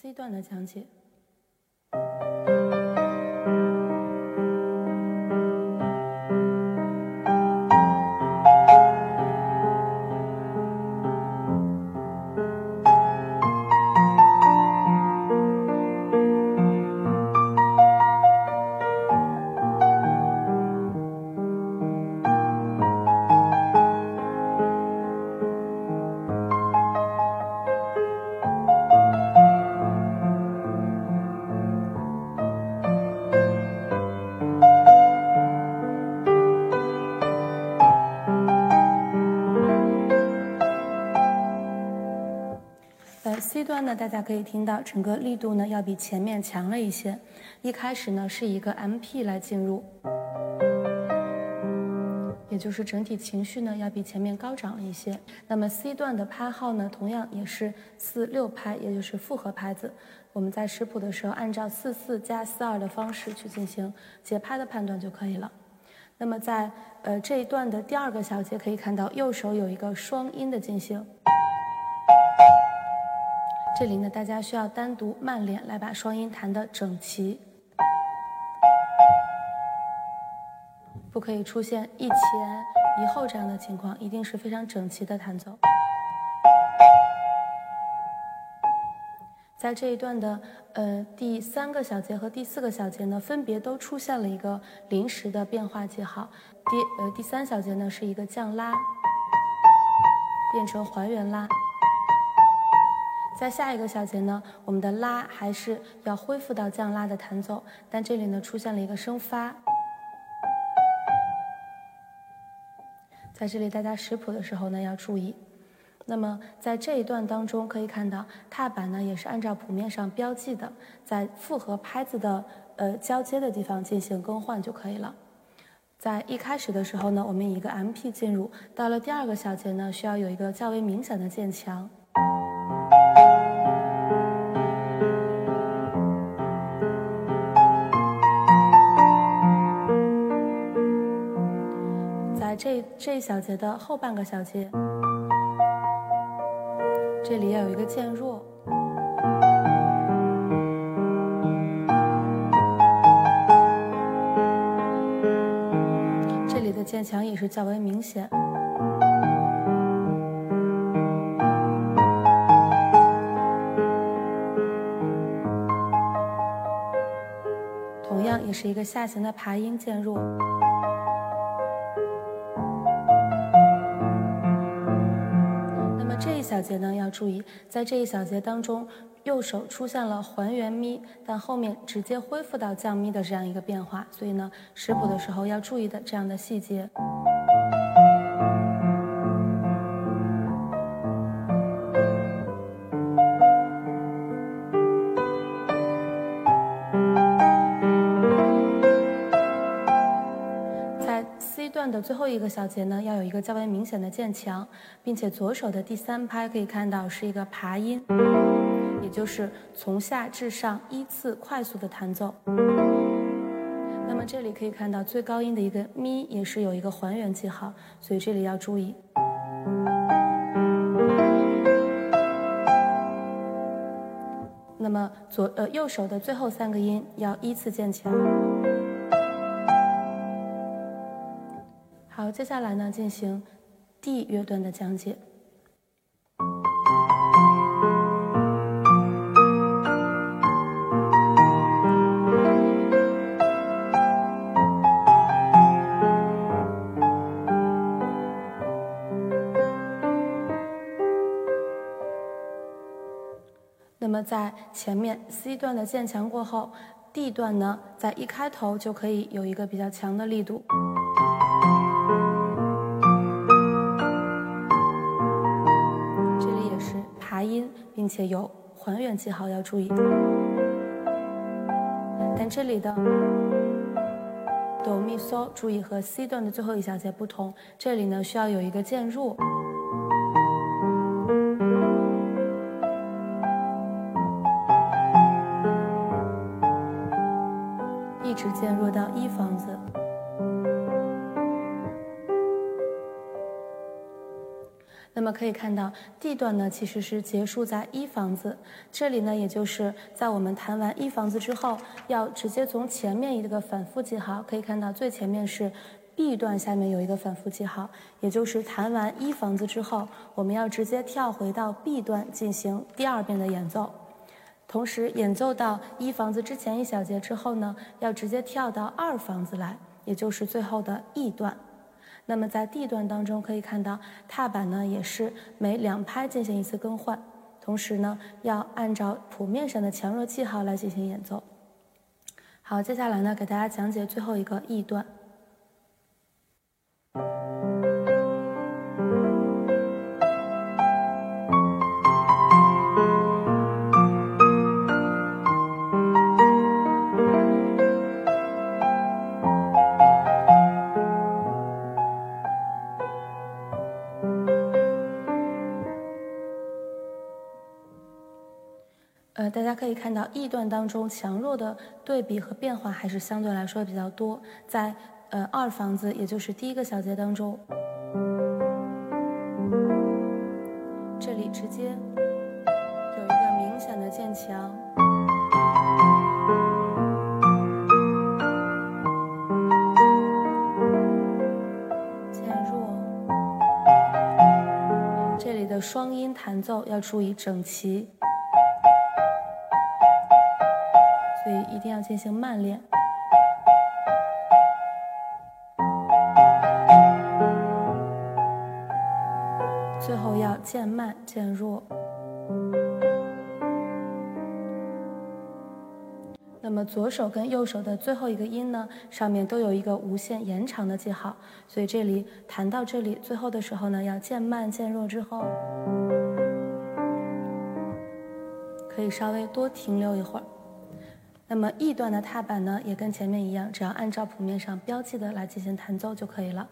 C 段的讲解。C 段呢，大家可以听到整个力度呢要比前面强了一些。一开始呢是一个 M P 来进入，也就是整体情绪呢要比前面高涨了一些。那么 C 段的拍号呢，同样也是四六拍，也就是复合拍子。我们在识谱的时候，按照四四加四二的方式去进行节拍的判断就可以了。那么在呃这一段的第二个小节，可以看到右手有一个双音的进行。这里呢，大家需要单独慢练来把双音弹得整齐，不可以出现一前一后这样的情况，一定是非常整齐的弹奏。在这一段的呃第三个小节和第四个小节呢，分别都出现了一个临时的变化记号。第呃第三小节呢是一个降拉，变成还原拉。在下一个小节呢，我们的拉还是要恢复到降拉的弹奏，但这里呢出现了一个升发。在这里大家识谱的时候呢要注意。那么在这一段当中可以看到，踏板呢也是按照谱面上标记的，在复合拍子的呃交接的地方进行更换就可以了。在一开始的时候呢，我们以一个 M P 进入，到了第二个小节呢，需要有一个较为明显的渐强。这一小节的后半个小节，这里要有一个渐弱，这里的渐强也是较为明显，同样也是一个下行的爬音渐弱。小节呢要注意，在这一小节当中，右手出现了还原咪，但后面直接恢复到降咪的这样一个变化，所以呢，识谱的时候要注意的这样的细节。段的最后一个小节呢，要有一个较为明显的渐强，并且左手的第三拍可以看到是一个爬音，也就是从下至上依次快速的弹奏。那么这里可以看到最高音的一个咪也是有一个还原记号，所以这里要注意。那么左呃右手的最后三个音要依次渐强。好，接下来呢，进行 D 乐段的讲解。那么在前面 C 段的渐强过后，D 段呢，在一开头就可以有一个比较强的力度。并且有还原记号要注意，但这里的哆咪嗦注意和 C 段的最后一小节不同，这里呢需要有一个渐弱，一直渐弱到一房子。那么可以看到，D 段呢其实是结束在一房子，这里呢也就是在我们弹完一房子之后，要直接从前面一个反复记号，可以看到最前面是 B 段下面有一个反复记号，也就是弹完一房子之后，我们要直接跳回到 B 段进行第二遍的演奏，同时演奏到一房子之前一小节之后呢，要直接跳到二房子来，也就是最后的 E 段。那么在 D 段当中可以看到，踏板呢也是每两拍进行一次更换，同时呢要按照谱面上的强弱记号来进行演奏。好，接下来呢给大家讲解最后一个 E 段。大家可以看到 E 段当中强弱的对比和变化还是相对来说比较多。在呃二房子，也就是第一个小节当中，这里直接有一个明显的渐强，渐弱。这里的双音弹奏要注意整齐。所以一定要进行慢练，最后要渐慢渐弱。那么左手跟右手的最后一个音呢，上面都有一个无限延长的记号，所以这里弹到这里最后的时候呢，要渐慢渐弱之后，可以稍微多停留一会儿。那么 E 段的踏板呢，也跟前面一样，只要按照谱面上标记的来进行弹奏就可以了。